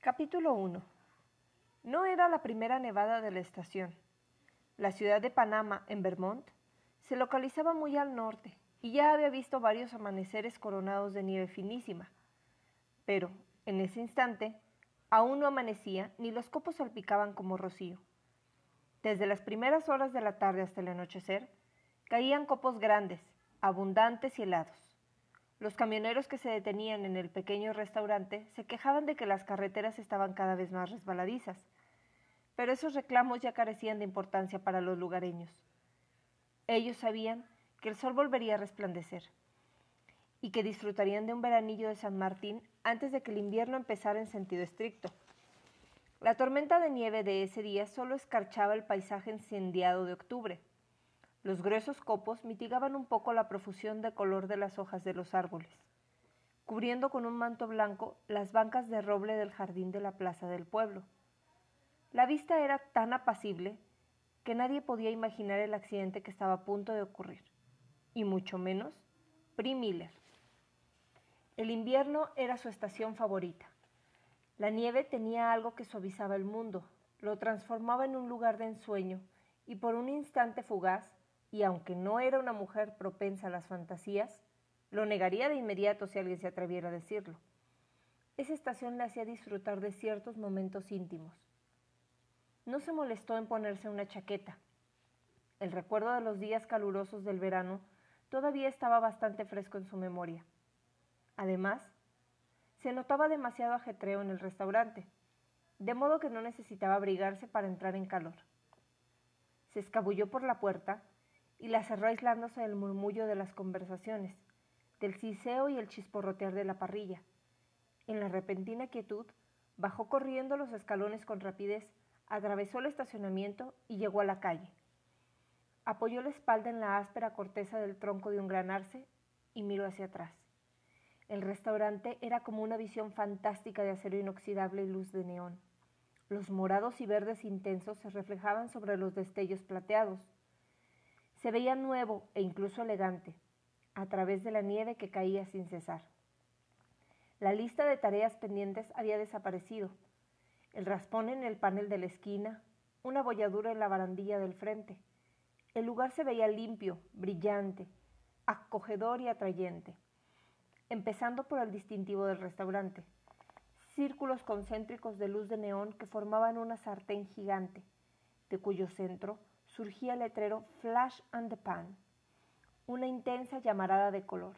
Capítulo 1 No era la primera nevada de la estación. La ciudad de Panamá, en Vermont, se localizaba muy al norte y ya había visto varios amaneceres coronados de nieve finísima. Pero, en ese instante, aún no amanecía ni los copos salpicaban como rocío. Desde las primeras horas de la tarde hasta el anochecer, caían copos grandes, abundantes y helados. Los camioneros que se detenían en el pequeño restaurante se quejaban de que las carreteras estaban cada vez más resbaladizas, pero esos reclamos ya carecían de importancia para los lugareños. Ellos sabían que el sol volvería a resplandecer y que disfrutarían de un veranillo de San Martín antes de que el invierno empezara en sentido estricto. La tormenta de nieve de ese día solo escarchaba el paisaje incendiado de octubre. Los gruesos copos mitigaban un poco la profusión de color de las hojas de los árboles, cubriendo con un manto blanco las bancas de roble del jardín de la plaza del pueblo. La vista era tan apacible que nadie podía imaginar el accidente que estaba a punto de ocurrir, y mucho menos Pri Miller. El invierno era su estación favorita. La nieve tenía algo que suavizaba el mundo, lo transformaba en un lugar de ensueño, y por un instante fugaz, y aunque no era una mujer propensa a las fantasías, lo negaría de inmediato si alguien se atreviera a decirlo. Esa estación le hacía disfrutar de ciertos momentos íntimos. No se molestó en ponerse una chaqueta. El recuerdo de los días calurosos del verano todavía estaba bastante fresco en su memoria. Además, se notaba demasiado ajetreo en el restaurante, de modo que no necesitaba abrigarse para entrar en calor. Se escabulló por la puerta y la cerró aislándose del murmullo de las conversaciones, del ciseo y el chisporrotear de la parrilla. En la repentina quietud, bajó corriendo los escalones con rapidez, atravesó el estacionamiento y llegó a la calle. Apoyó la espalda en la áspera corteza del tronco de un gran arce y miró hacia atrás. El restaurante era como una visión fantástica de acero inoxidable y luz de neón. Los morados y verdes intensos se reflejaban sobre los destellos plateados. Se veía nuevo e incluso elegante, a través de la nieve que caía sin cesar. La lista de tareas pendientes había desaparecido. El raspón en el panel de la esquina, una bolladura en la barandilla del frente. El lugar se veía limpio, brillante, acogedor y atrayente empezando por el distintivo del restaurante. Círculos concéntricos de luz de neón que formaban una sartén gigante, de cuyo centro surgía el letrero Flash and the Pan, una intensa llamarada de color.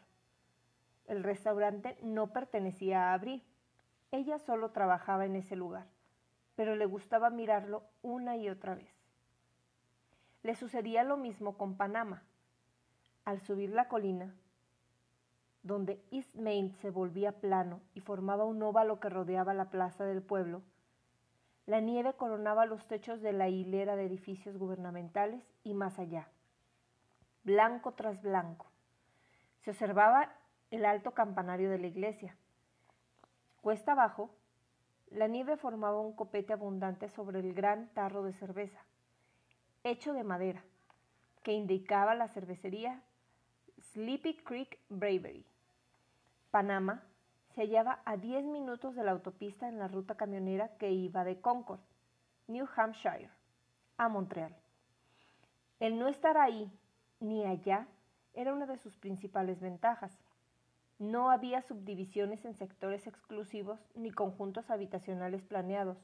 El restaurante no pertenecía a Abri. Ella solo trabajaba en ese lugar, pero le gustaba mirarlo una y otra vez. Le sucedía lo mismo con Panamá. Al subir la colina, donde East Main se volvía plano y formaba un óvalo que rodeaba la plaza del pueblo, la nieve coronaba los techos de la hilera de edificios gubernamentales y más allá, blanco tras blanco. Se observaba el alto campanario de la iglesia. Cuesta abajo, la nieve formaba un copete abundante sobre el gran tarro de cerveza, hecho de madera, que indicaba la cervecería Sleepy Creek Bravery. Panamá se hallaba a 10 minutos de la autopista en la ruta camionera que iba de Concord, New Hampshire, a Montreal. El no estar ahí ni allá era una de sus principales ventajas. No había subdivisiones en sectores exclusivos ni conjuntos habitacionales planeados,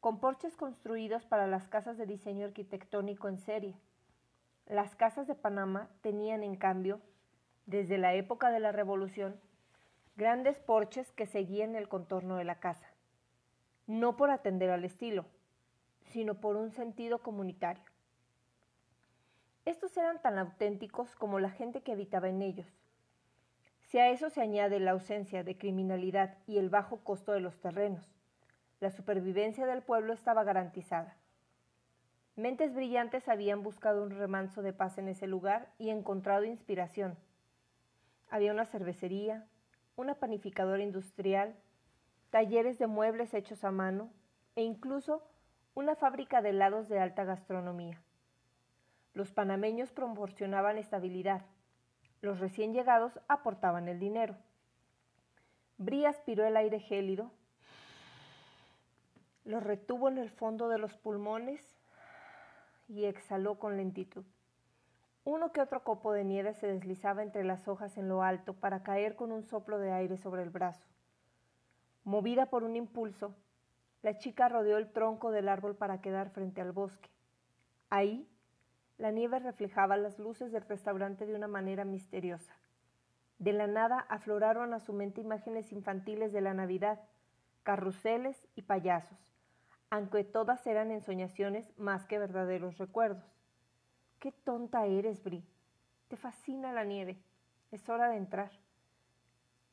con porches construidos para las casas de diseño arquitectónico en serie. Las casas de Panamá tenían, en cambio, desde la época de la Revolución, grandes porches que seguían el contorno de la casa, no por atender al estilo, sino por un sentido comunitario. Estos eran tan auténticos como la gente que habitaba en ellos. Si a eso se añade la ausencia de criminalidad y el bajo costo de los terrenos, la supervivencia del pueblo estaba garantizada. Mentes brillantes habían buscado un remanso de paz en ese lugar y encontrado inspiración había una cervecería, una panificadora industrial, talleres de muebles hechos a mano e incluso una fábrica de helados de alta gastronomía. Los panameños proporcionaban estabilidad, los recién llegados aportaban el dinero. Brí aspiró el aire gélido Lo retuvo en el fondo de los pulmones y exhaló con lentitud. Uno que otro copo de nieve se deslizaba entre las hojas en lo alto para caer con un soplo de aire sobre el brazo. Movida por un impulso, la chica rodeó el tronco del árbol para quedar frente al bosque. Ahí, la nieve reflejaba las luces del restaurante de una manera misteriosa. De la nada afloraron a su mente imágenes infantiles de la Navidad, carruseles y payasos, aunque todas eran ensoñaciones más que verdaderos recuerdos. Qué tonta eres, Bri. Te fascina la nieve. Es hora de entrar.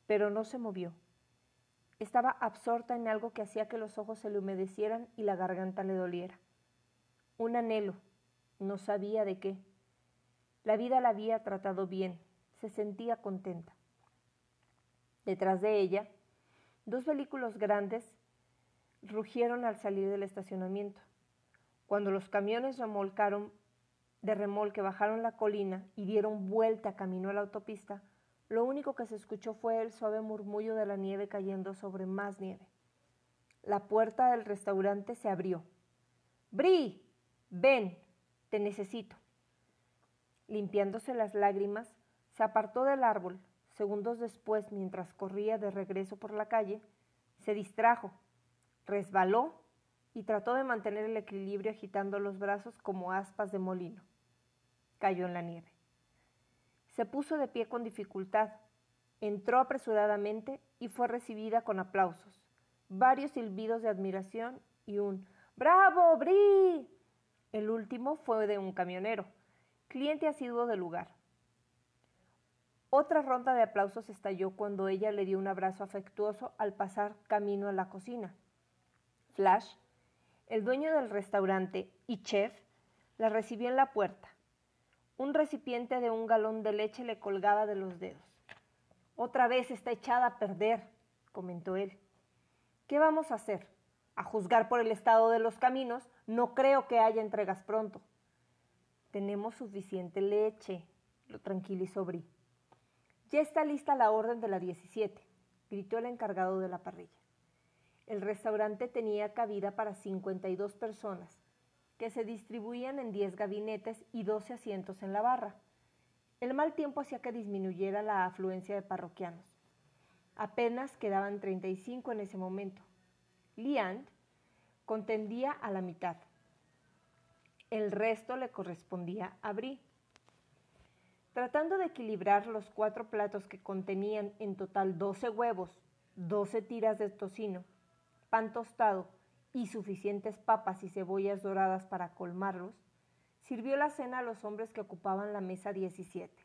Pero no se movió. Estaba absorta en algo que hacía que los ojos se le humedecieran y la garganta le doliera. Un anhelo. No sabía de qué. La vida la había tratado bien. Se sentía contenta. Detrás de ella, dos vehículos grandes rugieron al salir del estacionamiento. Cuando los camiones remolcaron de remolque bajaron la colina y dieron vuelta camino a la autopista, lo único que se escuchó fue el suave murmullo de la nieve cayendo sobre más nieve. La puerta del restaurante se abrió. Bri, ven, te necesito. Limpiándose las lágrimas, se apartó del árbol. Segundos después, mientras corría de regreso por la calle, se distrajo, resbaló y trató de mantener el equilibrio agitando los brazos como aspas de molino cayó en la nieve. Se puso de pie con dificultad, entró apresuradamente y fue recibida con aplausos, varios silbidos de admiración y un ¡Bravo, Bri! El último fue de un camionero, cliente asiduo del lugar. Otra ronda de aplausos estalló cuando ella le dio un abrazo afectuoso al pasar camino a la cocina. Flash, el dueño del restaurante y chef, la recibió en la puerta. Un recipiente de un galón de leche le colgaba de los dedos. Otra vez está echada a perder, comentó él. ¿Qué vamos a hacer? A juzgar por el estado de los caminos, no creo que haya entregas pronto. Tenemos suficiente leche, lo tranquilizó Bri. Ya está lista la orden de la 17, gritó el encargado de la parrilla. El restaurante tenía cabida para 52 personas que se distribuían en 10 gabinetes y 12 asientos en la barra. El mal tiempo hacía que disminuyera la afluencia de parroquianos. Apenas quedaban 35 en ese momento. Liand contendía a la mitad. El resto le correspondía a Brie. Tratando de equilibrar los cuatro platos que contenían en total 12 huevos, 12 tiras de tocino, pan tostado y suficientes papas y cebollas doradas para colmarlos, sirvió la cena a los hombres que ocupaban la mesa 17.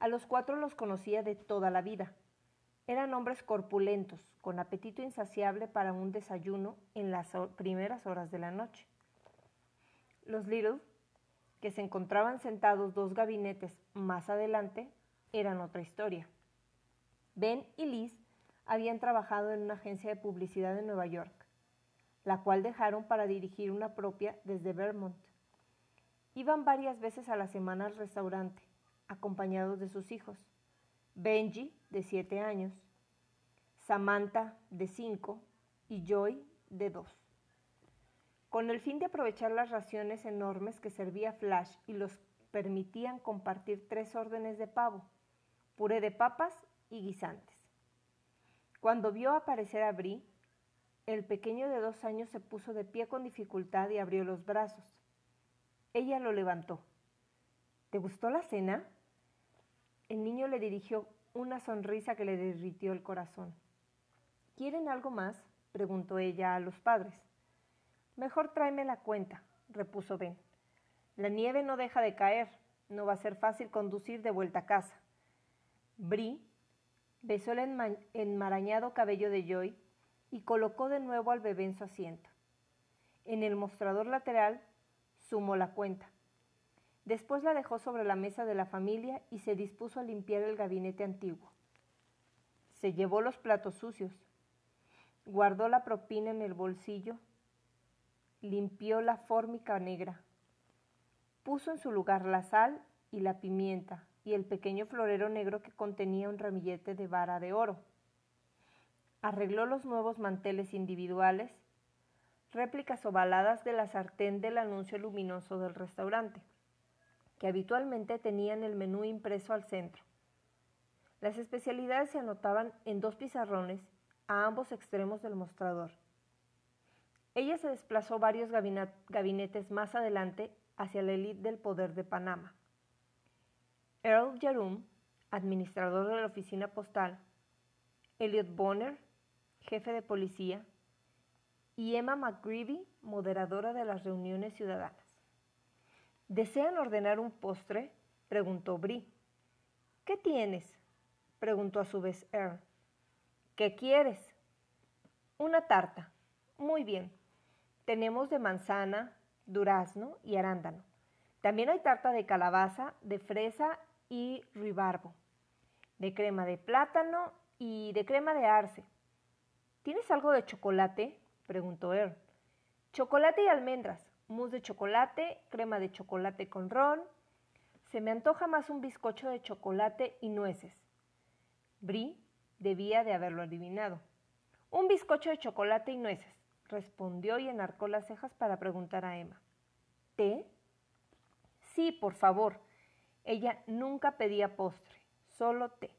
A los cuatro los conocía de toda la vida. Eran hombres corpulentos, con apetito insaciable para un desayuno en las primeras horas de la noche. Los Little, que se encontraban sentados dos gabinetes más adelante, eran otra historia. Ben y Liz habían trabajado en una agencia de publicidad en Nueva York la cual dejaron para dirigir una propia desde Vermont. Iban varias veces a la semana al restaurante, acompañados de sus hijos. Benji, de siete años, Samantha, de cinco, y Joy, de dos. Con el fin de aprovechar las raciones enormes que servía Flash y los permitían compartir tres órdenes de pavo, puré de papas y guisantes. Cuando vio aparecer a Brie, el pequeño de dos años se puso de pie con dificultad y abrió los brazos. Ella lo levantó. ¿Te gustó la cena? El niño le dirigió una sonrisa que le derritió el corazón. ¿Quieren algo más? preguntó ella a los padres. Mejor tráeme la cuenta, repuso Ben. La nieve no deja de caer. No va a ser fácil conducir de vuelta a casa. Bri besó el enmarañado cabello de Joy y colocó de nuevo al bebé en su asiento. En el mostrador lateral sumó la cuenta. Después la dejó sobre la mesa de la familia y se dispuso a limpiar el gabinete antiguo. Se llevó los platos sucios, guardó la propina en el bolsillo, limpió la fórmica negra, puso en su lugar la sal y la pimienta y el pequeño florero negro que contenía un ramillete de vara de oro arregló los nuevos manteles individuales, réplicas ovaladas de la sartén del anuncio luminoso del restaurante, que habitualmente tenían el menú impreso al centro. Las especialidades se anotaban en dos pizarrones a ambos extremos del mostrador. Ella se desplazó varios gabinetes más adelante hacia la élite del poder de Panamá. Earl Jarum, administrador de la oficina postal, Elliot Bonner, jefe de policía, y Emma McGreevy, moderadora de las reuniones ciudadanas. ¿Desean ordenar un postre? preguntó Brie. ¿Qué tienes? preguntó a su vez Earl. ¿Qué quieres? Una tarta. Muy bien. Tenemos de manzana, durazno y arándano. También hay tarta de calabaza, de fresa y ribarbo, de crema de plátano y de crema de arce. ¿Tienes algo de chocolate? preguntó Earl. Chocolate y almendras, mousse de chocolate, crema de chocolate con ron. Se me antoja más un bizcocho de chocolate y nueces. Brie debía de haberlo adivinado. Un bizcocho de chocolate y nueces, respondió y enarcó las cejas para preguntar a Emma. ¿Té? Sí, por favor. Ella nunca pedía postre, solo té.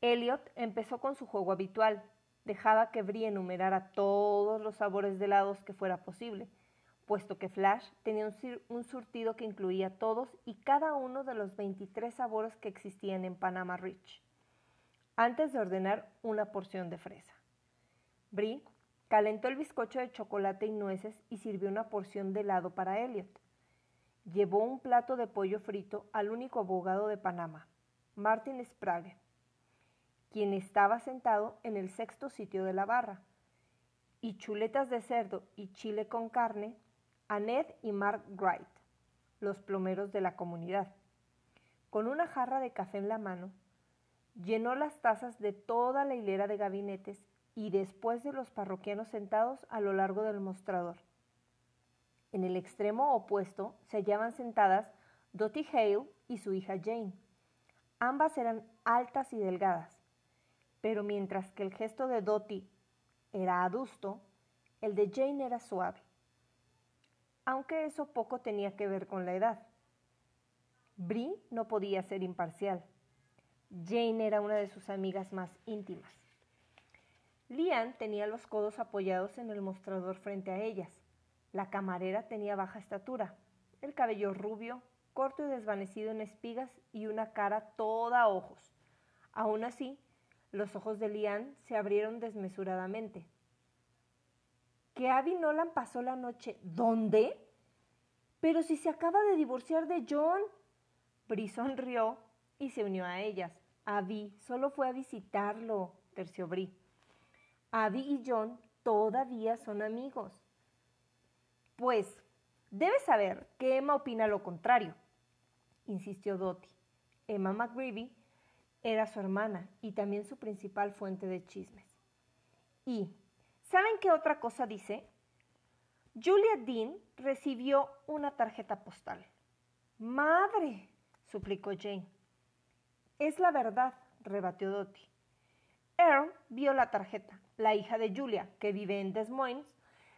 Elliot empezó con su juego habitual. Dejaba que Brie enumerara todos los sabores de helados que fuera posible, puesto que Flash tenía un, surtido que incluía todos y cada uno de los 23 sabores que existían en Panama Rich, antes de ordenar una porción de fresa. Brie calentó el bizcocho de chocolate y nueces y sirvió una porción de helado para Elliot. Llevó un plato de pollo frito al único abogado de Panamá, Martin Sprague quien estaba sentado en el sexto sitio de la barra, y chuletas de cerdo y chile con carne a Ned y Mark Wright, los plomeros de la comunidad. Con una jarra de café en la mano, llenó las tazas de toda la hilera de gabinetes y después de los parroquianos sentados a lo largo del mostrador. En el extremo opuesto se hallaban sentadas Dottie Hale y su hija Jane. Ambas eran altas y delgadas, pero mientras que el gesto de Dottie era adusto, el de Jane era suave, aunque eso poco tenía que ver con la edad. Brie no podía ser imparcial. Jane era una de sus amigas más íntimas. Lian tenía los codos apoyados en el mostrador frente a ellas. La camarera tenía baja estatura, el cabello rubio, corto y desvanecido en espigas y una cara toda ojos. Aún así, los ojos de Lian se abrieron desmesuradamente. ¿Que Abby Nolan pasó la noche dónde? Pero si se acaba de divorciar de John. Bri sonrió y se unió a ellas. Abby solo fue a visitarlo, terció Bri. Abby y John todavía son amigos. Pues, debes saber que Emma opina lo contrario, insistió Dottie. Emma McGreevy era su hermana y también su principal fuente de chismes. Y, ¿saben qué otra cosa dice? Julia Dean recibió una tarjeta postal. ¡Madre! suplicó Jane. Es la verdad, rebatió Dottie. Earl vio la tarjeta. La hija de Julia, que vive en Des Moines,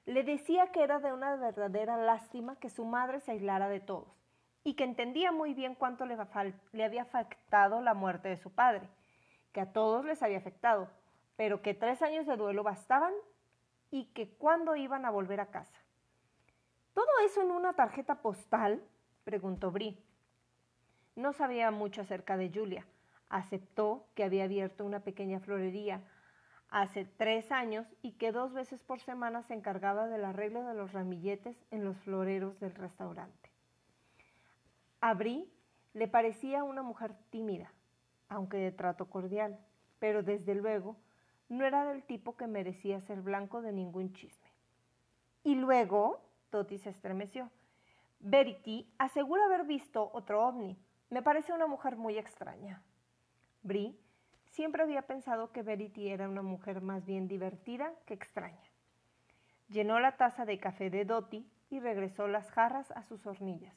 le decía que era de una verdadera lástima que su madre se aislara de todos y que entendía muy bien cuánto le, había afectado la muerte de su padre, que a todos les había afectado, pero que tres años de duelo bastaban y que cuándo iban a volver a casa. ¿Todo eso en una tarjeta postal? preguntó Brie. No sabía mucho acerca de Julia. Aceptó que había abierto una pequeña florería hace tres años y que dos veces por semana se encargaba del arreglo de los ramilletes en los floreros del restaurante. A le parecía una mujer tímida, aunque de trato cordial, pero desde luego no era del tipo que merecía ser blanco de ningún chisme. Y luego, Toti se estremeció. Verity asegura haber visto otro ovni. Me parece una mujer muy extraña. Brie siempre había pensado que Verity era una mujer más bien divertida que extraña. Llenó la taza de café de Dottie y regresó las jarras a sus hornillas.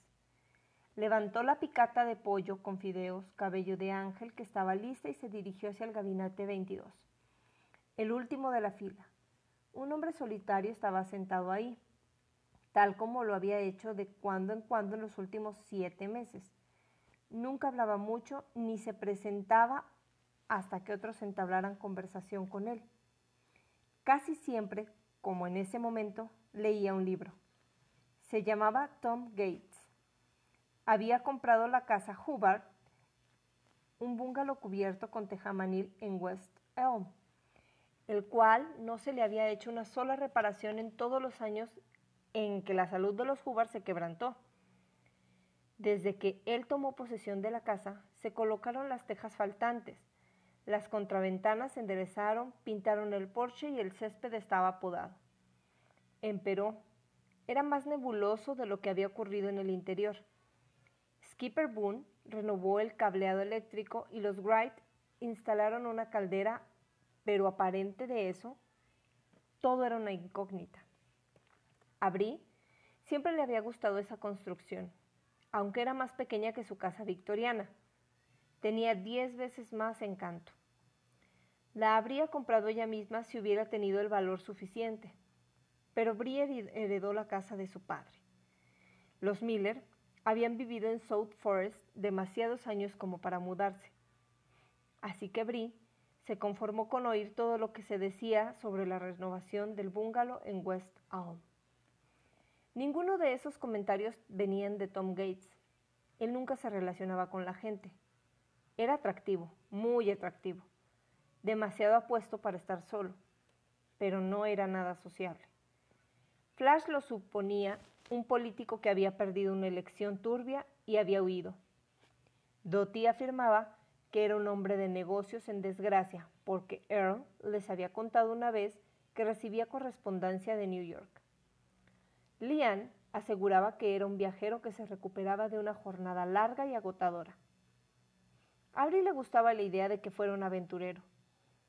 Levantó la picata de pollo con fideos, cabello de ángel, que estaba lista y se dirigió hacia el gabinete 22, el último de la fila. un hombre solitario estaba sentado ahí, tal como lo había hecho de cuando en cuando en los últimos siete meses. Nunca hablaba mucho ni se presentaba hasta que otros entablaran conversación con él. Casi siempre, como en ese momento, leía un libro. Se llamaba Tom Gates. Había comprado la casa Hubbard, un bungalow cubierto con tejamanil en West Elm, el cual no se le había hecho una sola reparación en todos los años en que la salud de los Hubbard se quebrantó. Desde que él tomó posesión de la casa, se colocaron las tejas faltantes, las contraventanas se enderezaron, pintaron el porche y el césped estaba podado. Emperó, era más nebuloso de lo que había ocurrido en el interior. Skipper Boone renovó el cableado eléctrico y los Wright instalaron una caldera, pero aparente de eso, todo era una incógnita. A Brie siempre le había gustado esa construcción, aunque era más pequeña que su casa victoriana. Tenía diez veces más encanto. La habría comprado ella misma si hubiera tenido el valor suficiente, pero Brie heredó la casa de su padre. Los Miller habían vivido en South Forest demasiados años como para mudarse. Así que Brie se conformó con oír todo lo que se decía sobre la renovación del bungalow en West Elm. Ninguno de esos comentarios venían de Tom Gates. Él nunca se relacionaba con la gente. Era atractivo, muy atractivo, demasiado apuesto para estar solo, pero no era nada sociable. Flash lo suponía un político que había perdido una elección turbia y había huido. Dottie afirmaba que era un hombre de negocios en desgracia, porque Earl les había contado una vez que recibía correspondencia de New York. Lian aseguraba que era un viajero que se recuperaba de una jornada larga y agotadora. A le gustaba la idea de que fuera un aventurero.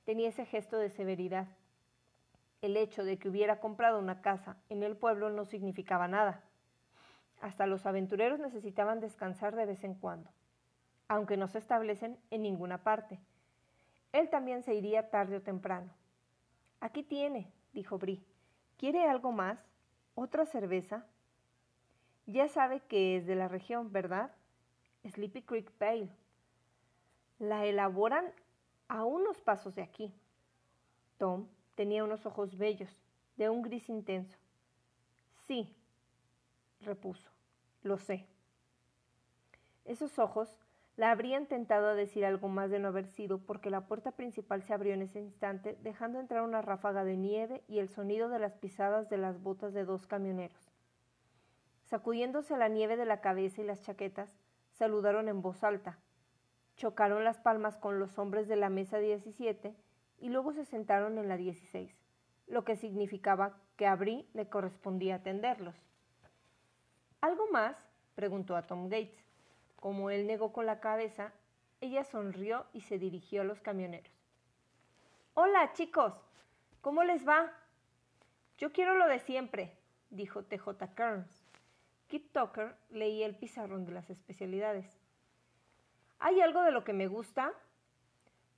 Tenía ese gesto de severidad. El hecho de que hubiera comprado una casa en el pueblo no significaba nada. Hasta los aventureros necesitaban descansar de vez en cuando, aunque no se establecen en ninguna parte. Él también se iría tarde o temprano. Aquí tiene, dijo Brie. ¿Quiere algo más? ¿Otra cerveza? Ya sabe que es de la región, ¿verdad? Sleepy Creek Pale. La elaboran a unos pasos de aquí. Tom tenía unos ojos bellos, de un gris intenso. Sí, repuso, lo sé. Esos ojos la habrían tentado a decir algo más de no haber sido porque la puerta principal se abrió en ese instante, dejando entrar una ráfaga de nieve y el sonido de las pisadas de las botas de dos camioneros. Sacudiéndose la nieve de la cabeza y las chaquetas, saludaron en voz alta, chocaron las palmas con los hombres de la mesa 17 y luego se sentaron en la 16, lo que significaba que a Brie le correspondía atenderlos. ¿Algo más? preguntó a Tom Gates. Como él negó con la cabeza, ella sonrió y se dirigió a los camioneros. Hola, chicos. ¿Cómo les va? Yo quiero lo de siempre, dijo TJ Kearns. Kit Tucker leía el pizarrón de las especialidades. ¿Hay algo de lo que me gusta?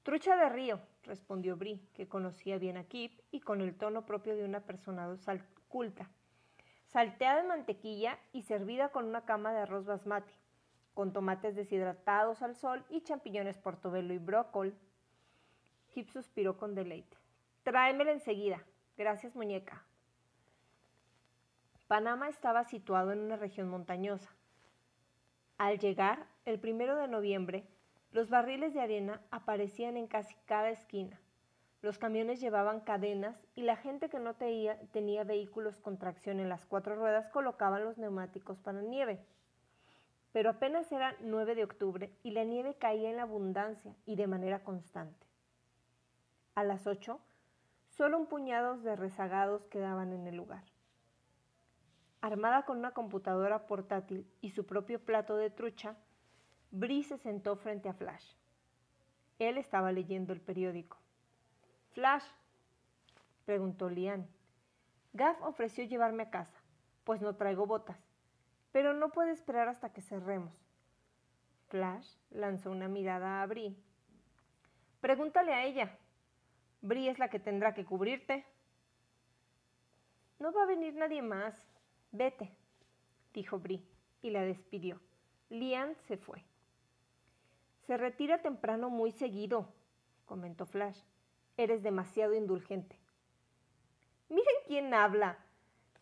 Trucha de río, respondió Brie, que conocía bien a Kip y con el tono propio de una persona culta. Salteada en mantequilla y servida con una cama de arroz basmati, con tomates deshidratados al sol y champiñones portobello y brócoli. Kip suspiró con deleite. Tráemela enseguida. Gracias, muñeca. Panamá estaba situado en una región montañosa. Al llegar, el primero de noviembre, los barriles de arena aparecían en casi cada esquina. Los camiones llevaban cadenas y la gente que no tenía, tenía, vehículos con tracción en las cuatro ruedas colocaban los neumáticos para nieve. Pero apenas era 9 de octubre y la nieve caía en abundancia y de manera constante. A las 8, solo un puñado de rezagados quedaban en el lugar. Armada con una computadora portátil y su propio plato de trucha, Bree se sentó frente a Flash. Él estaba leyendo el periódico. Flash, preguntó Lian. Gaff ofreció llevarme a casa, pues no traigo botas, pero no puede esperar hasta que cerremos. Flash lanzó una mirada a Bree. Pregúntale a ella. Bree es la que tendrá que cubrirte. No va a venir nadie más. Vete, dijo Bri, y la despidió. Lian se fue. Se retira temprano muy seguido, comentó Flash. Eres demasiado indulgente. Miren quién habla.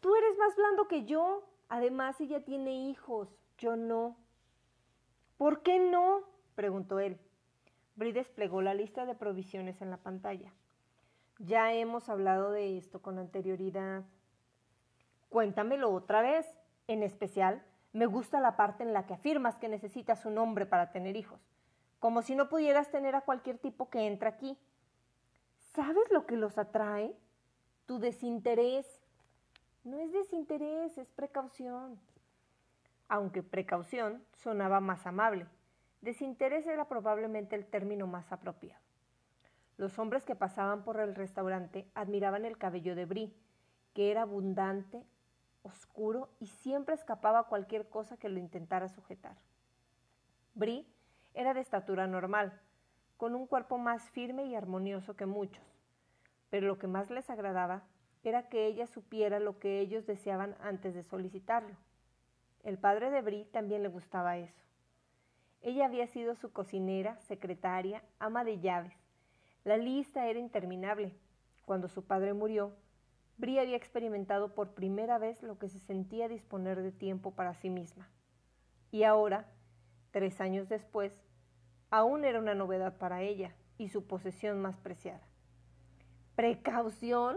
Tú eres más blando que yo. Además, ella tiene hijos. Yo no. ¿Por qué no? preguntó él. Bri desplegó la lista de provisiones en la pantalla. Ya hemos hablado de esto con anterioridad. Cuéntamelo otra vez. En especial, me gusta la parte en la que afirmas que necesitas un hombre para tener hijos, como si no pudieras tener a cualquier tipo que entra aquí. ¿Sabes lo que los atrae? Tu desinterés. No es desinterés, es precaución. Aunque precaución sonaba más amable, desinterés era probablemente el término más apropiado. Los hombres que pasaban por el restaurante admiraban el cabello de Brie, que era abundante, oscuro y siempre escapaba cualquier cosa que lo intentara sujetar. Brie era de estatura normal, con un cuerpo más firme y armonioso que muchos, pero lo que más les agradaba era que ella supiera lo que ellos deseaban antes de solicitarlo. El padre de Brie también le gustaba eso. Ella había sido su cocinera, secretaria, ama de llaves. La lista era interminable. Cuando su padre murió, Brie había experimentado por primera vez lo que se sentía disponer de tiempo para sí misma. Y ahora, tres años después, aún era una novedad para ella y su posesión más preciada. ¿Precaución?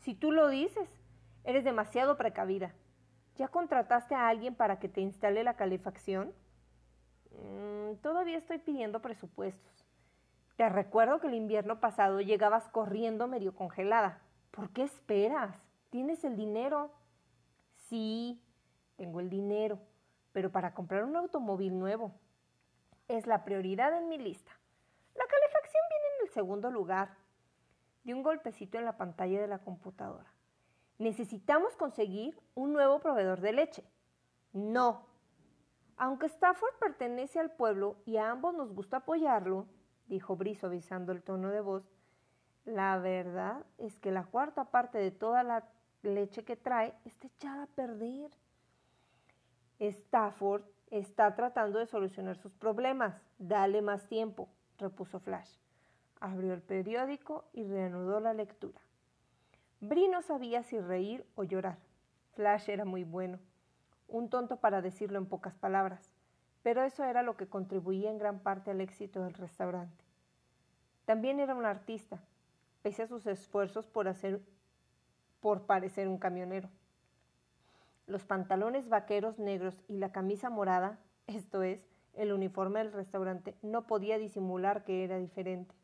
Si tú lo dices, eres demasiado precavida. ¿Ya contrataste a alguien para que te instale la calefacción? Mm, todavía estoy pidiendo presupuestos. Te recuerdo que el invierno pasado llegabas corriendo medio congelada. ¿Por qué esperas? ¿Tienes el dinero? Sí, tengo el dinero, pero para comprar un automóvil nuevo. Es la prioridad en mi lista. La calefacción viene en el segundo lugar. Di un golpecito en la pantalla de la computadora. Necesitamos conseguir un nuevo proveedor de leche. No. Aunque Stafford pertenece al pueblo y a ambos nos gusta apoyarlo, dijo Brice avisando el tono de voz, la verdad es que la cuarta parte de toda la leche que trae está echada a perder. Stafford está tratando de solucionar sus problemas. Dale más tiempo, repuso Flash. Abrió el periódico y reanudó la lectura. Bri no sabía si reír o llorar. Flash era muy bueno, un tonto para decirlo en pocas palabras, pero eso era lo que contribuía en gran parte al éxito del restaurante. También era un artista, pese a sus esfuerzos por hacer por parecer un camionero. Los pantalones vaqueros negros y la camisa morada, esto es, el uniforme del restaurante, no podía disimular que era diferente.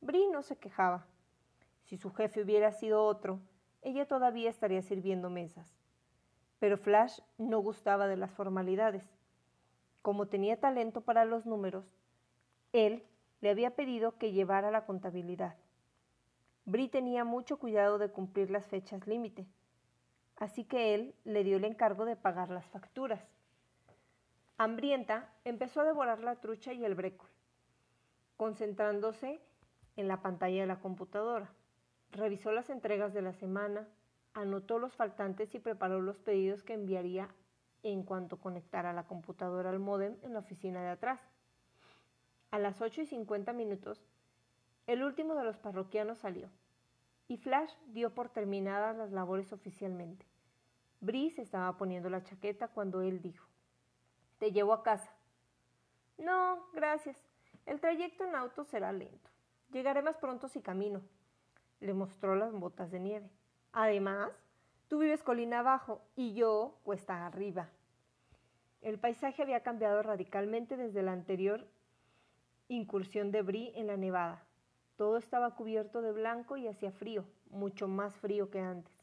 Bri no se quejaba. Si su jefe hubiera sido otro, ella todavía estaría sirviendo mesas. Pero Flash no gustaba de las formalidades. Como tenía talento para los números, él le había pedido que llevara la contabilidad. Bri tenía mucho cuidado de cumplir las fechas límite, así que él le dio el encargo de pagar las facturas. Hambrienta, empezó a devorar la trucha y el brécol, concentrándose en la pantalla de la computadora. Revisó las entregas de la semana, anotó los faltantes y preparó los pedidos que enviaría en cuanto conectara la computadora al módem en la oficina de atrás. A las 8 y 50 minutos el último de los parroquianos salió, y Flash dio por terminadas las labores oficialmente. Brice estaba poniendo la chaqueta cuando él dijo, Te llevo a casa. No, gracias. El trayecto en auto será lento. Llegaré más pronto si camino. Le mostró las botas de nieve. Además, tú vives colina abajo y yo cuesta arriba. El paisaje había cambiado radicalmente desde la anterior incursión de Brie en la nevada. Todo estaba cubierto de blanco y hacía frío, mucho más frío que antes.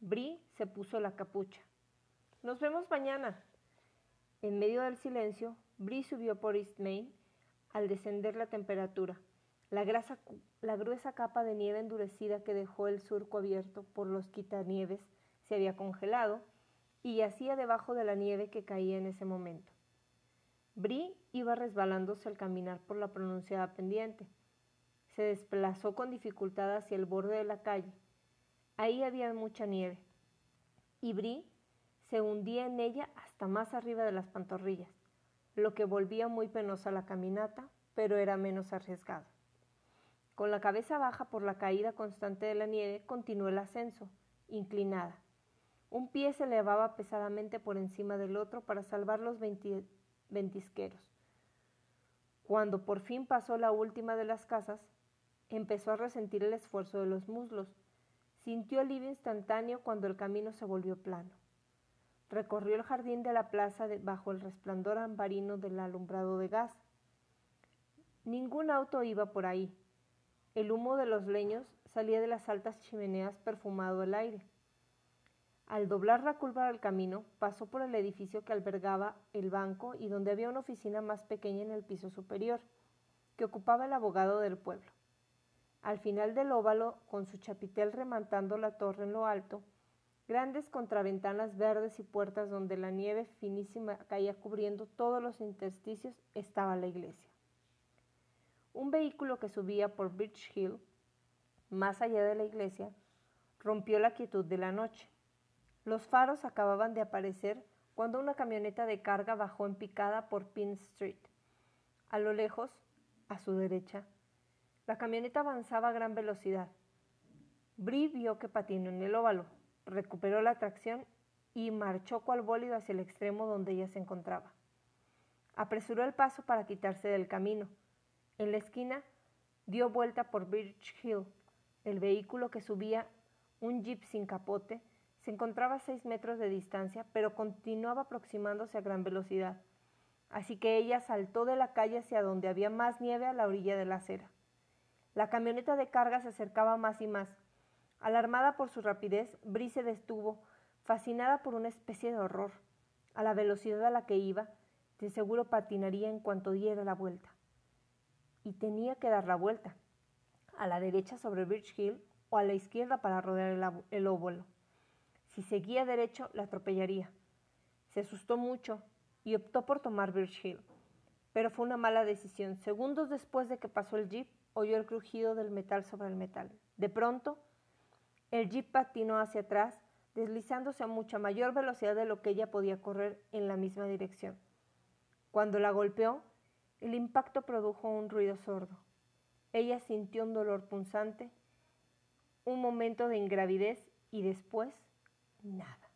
Bri se puso la capucha. Nos vemos mañana. En medio del silencio, Bri subió por East Main al descender la temperatura. La, gruesa capa de nieve endurecida que dejó el surco abierto por los quitanieves se había congelado y yacía debajo de la nieve que caía en ese momento. Bri iba resbalándose al caminar por la pronunciada pendiente se desplazó con dificultad hacia el borde de la calle. Ahí había mucha nieve, y Brie se hundía en ella hasta más arriba de las pantorrillas, lo que volvía muy penosa la caminata, pero era menos arriesgado. Con la cabeza baja por la caída constante de la nieve, continuó el ascenso, inclinada. Un pie se elevaba pesadamente por encima del otro para salvar los ventisqueros. Cuando por fin pasó la última de las casas, empezó a resentir el esfuerzo de los muslos. Sintió alivio instantáneo cuando el camino se volvió plano. Recorrió el jardín de la plaza bajo el resplandor ambarino del alumbrado de gas. Ningún auto iba por ahí. El humo de los leños salía de las altas chimeneas perfumado el aire. Al doblar la curva del camino, pasó por el edificio que albergaba el banco y donde había una oficina más pequeña en el piso superior, que ocupaba el abogado del pueblo. Al final del óvalo, con su chapitel remantando la torre en lo alto, grandes contraventanas verdes y puertas donde la nieve finísima caía cubriendo todos los intersticios, estaba la iglesia. Un vehículo que subía por Birch Hill, más allá de la iglesia, rompió la quietud de la noche. Los faros acababan de aparecer cuando una camioneta de carga bajó en picada por Pin Street. A lo lejos, a su derecha, la camioneta avanzaba a gran velocidad. Brie vio que patinó en el óvalo, recuperó la tracción y marchó cual bólido hacia el extremo donde ella se encontraba. Apresuró el paso para quitarse del camino. En la esquina dio vuelta por Birch Hill. El vehículo que subía, un jeep sin capote, se encontraba a seis metros de distancia, pero continuaba aproximándose a gran velocidad. Así que ella saltó de la calle hacia donde había más nieve a la orilla de la acera. La camioneta de carga se acercaba más y más. Alarmada por su rapidez, Brie se detuvo, fascinada por una especie de horror. A la velocidad a la que iba, de seguro patinaría en cuanto diera la vuelta. Y tenía que dar la vuelta, a la derecha sobre Birch Hill o a la izquierda para rodear el, el. Si seguía derecho, la atropellaría. Se asustó mucho y optó por tomar Birch Hill. Pero fue una mala decisión. Segundos después de que pasó el jeep, oyó el crujido del metal sobre el metal. De pronto, el jeep patinó hacia atrás, deslizándose a mucha mayor velocidad de lo que ella podía correr en la misma dirección. Cuando la golpeó, el impacto produjo un ruido sordo. Ella sintió un dolor punzante, un momento de ingravidez y después nada.